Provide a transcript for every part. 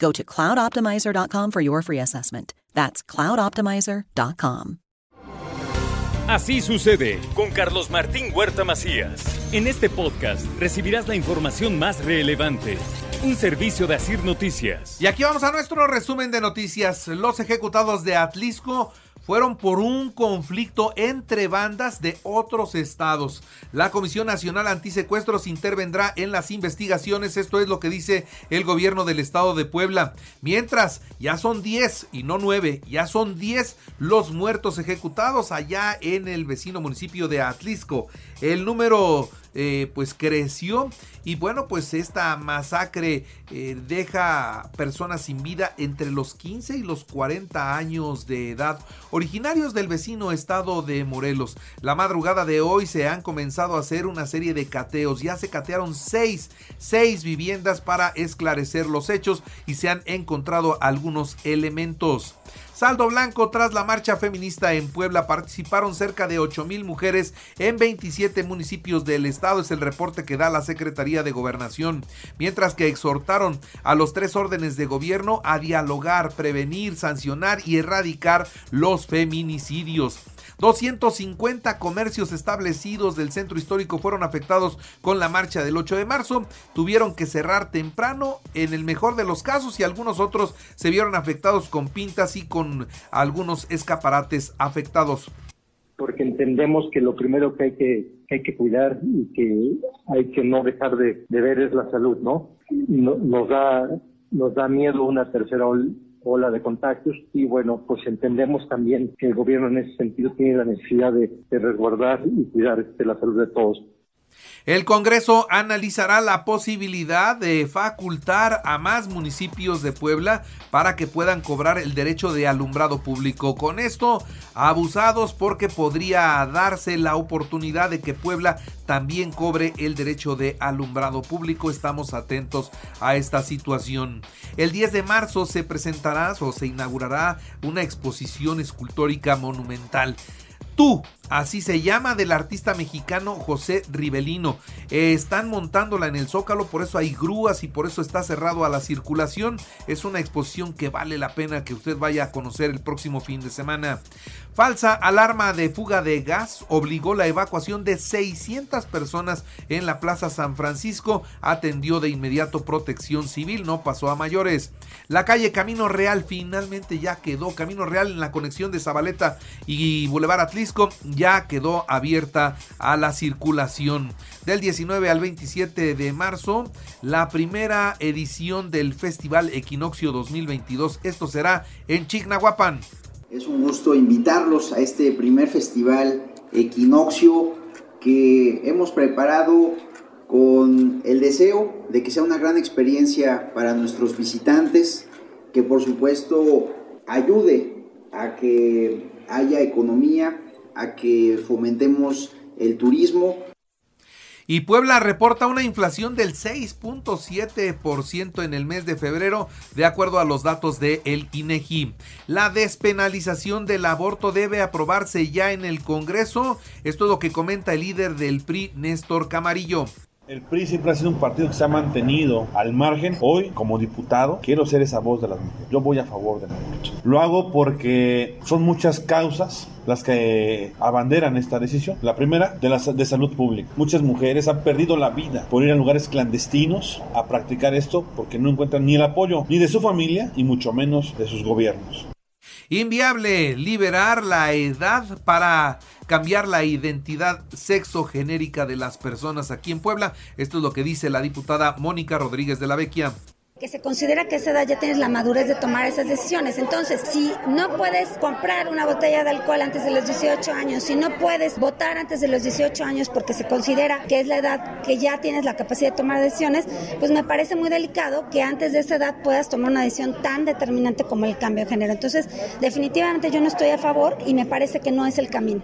Go to cloudoptimizer.com for your free assessment. That's cloudoptimizer.com. Así sucede con Carlos Martín Huerta Macías. En este podcast recibirás la información más relevante. Un servicio de Asir Noticias. Y aquí vamos a nuestro resumen de noticias. Los ejecutados de Atlisco fueron por un conflicto entre bandas de otros estados. La Comisión Nacional Antisecuestros intervendrá en las investigaciones, esto es lo que dice el gobierno del estado de Puebla. Mientras, ya son 10 y no 9, ya son 10 los muertos ejecutados allá en el vecino municipio de Atlisco. El número eh, pues creció y bueno pues esta masacre eh, deja personas sin vida entre los 15 y los 40 años de edad originarios del vecino estado de Morelos. La madrugada de hoy se han comenzado a hacer una serie de cateos. Ya se catearon seis, seis viviendas para esclarecer los hechos y se han encontrado algunos elementos Saldo blanco tras la marcha feminista en Puebla participaron cerca de 8 mil mujeres en 27 municipios del estado, es el reporte que da la Secretaría de Gobernación, mientras que exhortaron a los tres órdenes de gobierno a dialogar, prevenir, sancionar y erradicar los feminicidios. 250 comercios establecidos del centro histórico fueron afectados con la marcha del 8 de marzo. Tuvieron que cerrar temprano en el mejor de los casos y algunos otros se vieron afectados con pintas y con algunos escaparates afectados. Porque entendemos que lo primero que hay que, hay que cuidar y que hay que no dejar de, ver es la salud, ¿no? nos, da, nos da miedo una tercera ola de contagios y bueno, pues entendemos también que el gobierno en ese sentido tiene la necesidad de, resguardar y cuidar de la salud de todos. El Congreso analizará la posibilidad de facultar a más municipios de Puebla para que puedan cobrar el derecho de alumbrado público. Con esto, abusados porque podría darse la oportunidad de que Puebla también cobre el derecho de alumbrado público. Estamos atentos a esta situación. El 10 de marzo se presentará o se inaugurará una exposición escultórica monumental. Tú, así se llama, del artista mexicano José Rivelino. Eh, están montándola en el Zócalo, por eso hay grúas y por eso está cerrado a la circulación. Es una exposición que vale la pena que usted vaya a conocer el próximo fin de semana. Falsa alarma de fuga de gas obligó la evacuación de 600 personas en la Plaza San Francisco. Atendió de inmediato protección civil, no pasó a mayores. La calle Camino Real finalmente ya quedó. Camino Real en la conexión de Zabaleta y Boulevard Atlisco ya quedó abierta a la circulación. Del 19 al 27 de marzo, la primera edición del Festival Equinoccio 2022. Esto será en Chignahuapan. Es un gusto invitarlos a este primer festival Equinoccio que hemos preparado con el deseo de que sea una gran experiencia para nuestros visitantes, que por supuesto ayude a que haya economía, a que fomentemos el turismo. Y Puebla reporta una inflación del 6.7% en el mes de febrero, de acuerdo a los datos de el INEGI. La despenalización del aborto debe aprobarse ya en el Congreso. Esto es lo que comenta el líder del PRI, Néstor Camarillo. El PRI siempre ha sido un partido que se ha mantenido al margen. Hoy, como diputado, quiero ser esa voz de las mujeres. Yo voy a favor de la mujer. Lo hago porque son muchas causas las que abanderan esta decisión. La primera, de, la, de salud pública. Muchas mujeres han perdido la vida por ir a lugares clandestinos a practicar esto porque no encuentran ni el apoyo ni de su familia y mucho menos de sus gobiernos. Inviable liberar la edad para cambiar la identidad sexogenérica de las personas aquí en Puebla. Esto es lo que dice la diputada Mónica Rodríguez de la Vecchia que se considera que esa edad ya tienes la madurez de tomar esas decisiones. Entonces, si no puedes comprar una botella de alcohol antes de los 18 años, si no puedes votar antes de los 18 años porque se considera que es la edad que ya tienes la capacidad de tomar decisiones, pues me parece muy delicado que antes de esa edad puedas tomar una decisión tan determinante como el cambio de género. Entonces, definitivamente yo no estoy a favor y me parece que no es el camino.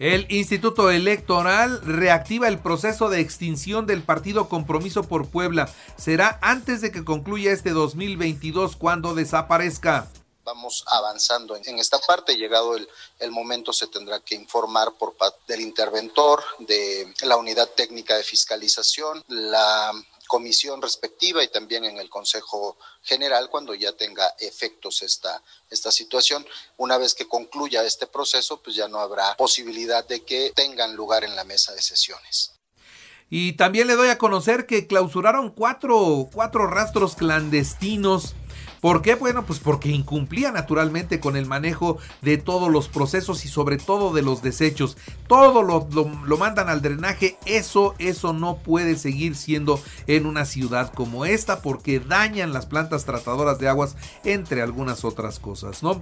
El Instituto Electoral reactiva el proceso de extinción del partido Compromiso por Puebla. Será antes de que concluya este 2022 cuando desaparezca vamos avanzando en esta parte. Llegado el, momento, se tendrá que informar por parte del interventor, de la unidad técnica de fiscalización, la comisión respectiva y también en el Consejo General cuando ya tenga efectos esta, esta situación. Una vez que concluya este proceso, pues ya no habrá posibilidad de que tengan lugar en la mesa de sesiones. Y también le doy a conocer que clausuraron cuatro, cuatro rastros clandestinos ¿Por qué? Bueno, pues porque incumplía naturalmente con el manejo de todos los procesos y sobre todo de los desechos. Todo lo, lo, mandan al drenaje. Eso, eso no puede seguir siendo en una ciudad como esta porque dañan las plantas tratadoras de aguas, entre algunas otras cosas, ¿no?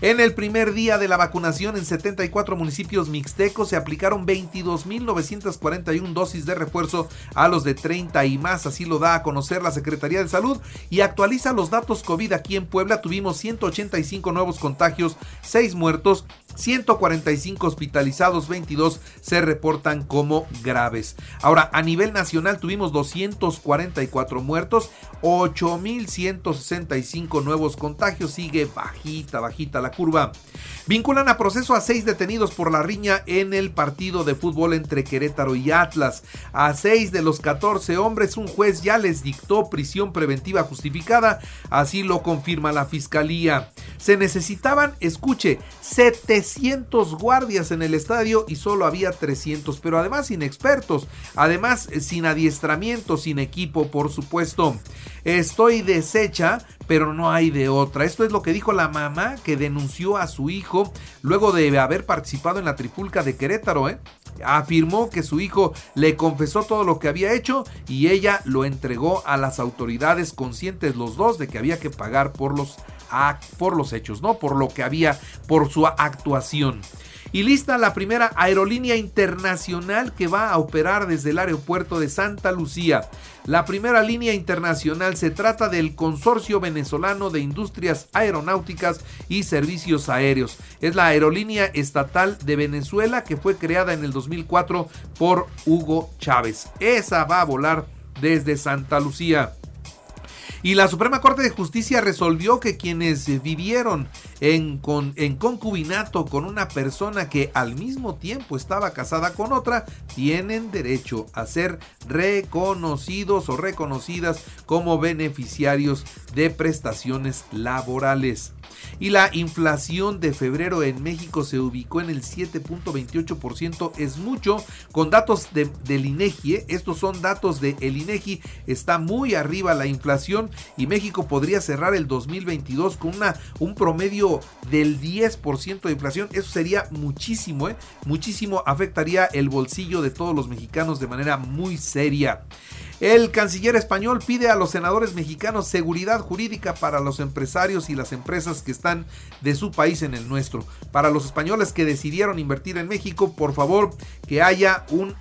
En el primer día de la vacunación en 74 municipios mixtecos se aplicaron 22.941 dosis de refuerzo a los de 30 y más. Así lo da a conocer la Secretaría de Salud y actualiza los datos COVID aquí en Puebla. Tuvimos 185 nuevos contagios, 6 muertos 145 hospitalizados, 22 se reportan como graves. Ahora, a nivel nacional tuvimos 244 muertos, 8.165 nuevos contagios, sigue bajita, bajita la curva. Vinculan a proceso a seis detenidos por la riña en el partido de fútbol entre Querétaro y Atlas. A seis de los 14 hombres un juez ya les dictó prisión preventiva justificada, así lo confirma la fiscalía. Se necesitaban, escuche, 700 guardias en el estadio y solo había 300, pero además inexpertos, además sin adiestramiento, sin equipo, por supuesto. Estoy deshecha, pero no hay de otra. Esto es lo que dijo la mamá que denunció a su hijo luego de haber participado en la trifulca de Querétaro, ¿eh? Afirmó que su hijo le confesó todo lo que había hecho y ella lo entregó a las autoridades conscientes los dos de que había que pagar por los, por los hechos, ¿no? Por lo que había, por su actuación. Y lista la primera aerolínea internacional que va a operar desde el aeropuerto de Santa Lucía. La primera línea internacional se trata del Consorcio Venezolano de Industrias Aeronáuticas y Servicios Aéreos. Es la aerolínea estatal de Venezuela que fue creada en el 2004 por Hugo Chávez. Esa va a volar desde Santa Lucía. Y la Suprema Corte de Justicia resolvió que quienes vivieron en, en concubinato con una persona que al mismo tiempo estaba casada con otra, tienen derecho a ser reconocidos o reconocidas como beneficiarios de prestaciones laborales. Y la inflación de febrero en México se ubicó en el 7.28%, es mucho, con datos del INEGI, estos son datos del INEGI, está muy arriba la inflación y México podría cerrar el 2022 con una, un promedio del 10% de inflación, eso sería muchísimo, ¿eh? muchísimo, afectaría el bolsillo de todos los mexicanos de manera muy seria. El canciller español pide a los senadores mexicanos seguridad jurídica para los empresarios y las empresas que están de su país en el nuestro. Para los españoles que decidieron invertir en México, por favor, que haya un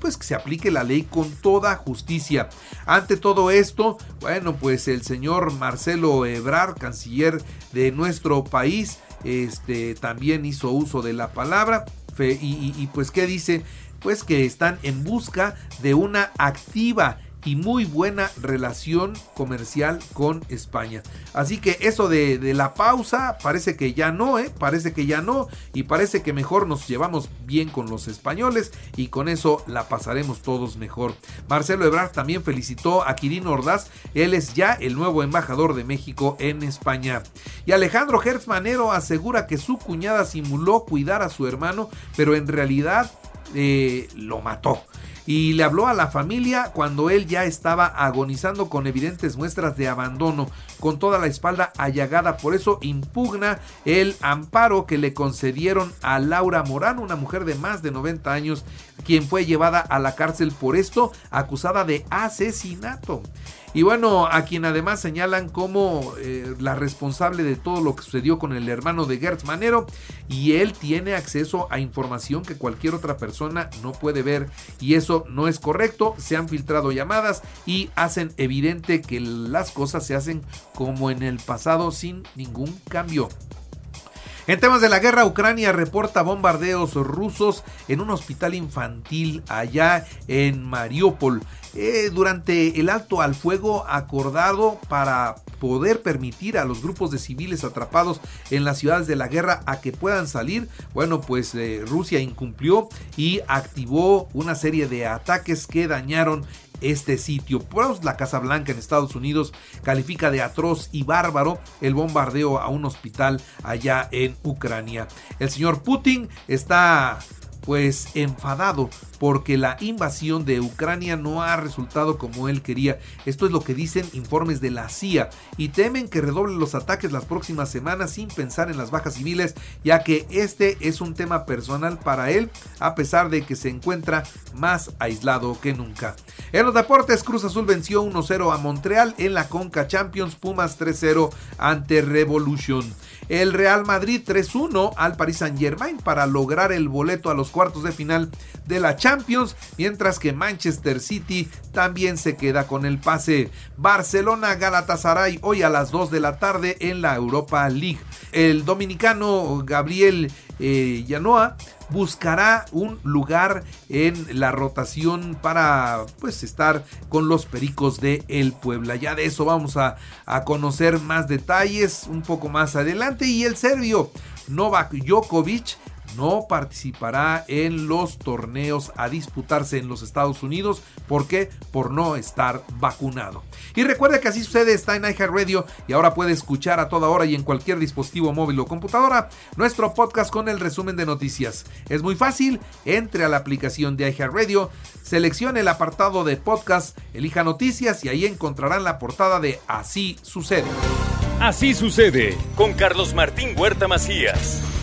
pues que se aplique la ley con toda justicia. Ante todo esto, bueno, pues el señor Marcelo Ebrard, canciller de nuestro país, este también hizo uso de la palabra y, y pues qué dice pues que están en busca de una activa y muy buena relación comercial con España. Así que eso de, la pausa parece que ya no, ¿eh? parece que ya no y parece que mejor nos llevamos bien con los españoles y con eso la pasaremos todos mejor. Marcelo Ebrard también felicitó a Quirino Ordaz, él es ya el nuevo embajador de México en España. Y Alejandro Hertz Manero asegura que su cuñada simuló cuidar a su hermano, pero en realidad eh, lo mató. y le habló a la familia cuando él ya estaba agonizando con evidentes muestras de abandono, con toda la espalda allagada. Por eso impugna el amparo que le concedieron a Laura Morán, una mujer de más de 90 años, quien fue llevada a la cárcel por esto, acusada de asesinato. Y bueno, a quien además señalan como eh, la responsable de todo lo que sucedió con el hermano de Gertz Manero y él tiene acceso a información que cualquier otra persona no puede ver y eso no es correcto, se han filtrado llamadas y hacen evidente que las cosas se hacen como en el pasado sin ningún cambio. En temas de la guerra, Ucrania reporta bombardeos rusos en un hospital infantil allá en Mariupol. Eh, durante el alto al fuego acordado para poder permitir a los grupos de civiles atrapados en las ciudades de la guerra a que puedan salir, bueno, pues eh, Rusia incumplió y activó una serie de ataques que dañaron este sitio. Pues la Casa Blanca en Estados Unidos califica de atroz y bárbaro el bombardeo a un hospital allá en Ucrania. El señor Putin está pues enfadado porque la invasión de Ucrania no ha resultado como él quería. Esto es lo que dicen informes de la CIA y temen que redoble los ataques las próximas semanas sin pensar en las bajas civiles, ya que este es un tema personal para él, a pesar de que se encuentra más aislado que nunca. En los deportes, Cruz Azul venció 1-0 a Montreal en la Conca Champions, Pumas 3-0 ante Revolution. El Real Madrid 3-1 al Paris Saint Germain para lograr el boleto a los cuartos de final de la Champions, mientras que Manchester City también se queda con el pase. Barcelona Galatasaray hoy a las 2 de la tarde en la Europa League. El dominicano Gabriel eh, Yanoa buscará un lugar en la rotación para pues estar con los Pericos de El Puebla. Ya de eso vamos a, a conocer más detalles un poco más adelante y el serbio Novak Djokovic no participará en los torneos a disputarse en los Estados Unidos. ¿Por qué? Por no estar vacunado. Y recuerda que así sucede, está en Radio y ahora puede escuchar a toda hora y en cualquier dispositivo móvil o computadora nuestro podcast con el resumen de noticias. Es muy fácil, entre a la aplicación de Radio, seleccione el apartado de podcast, elija noticias y ahí encontrarán la portada de Así sucede. Así sucede con Carlos Martín Huerta Macías.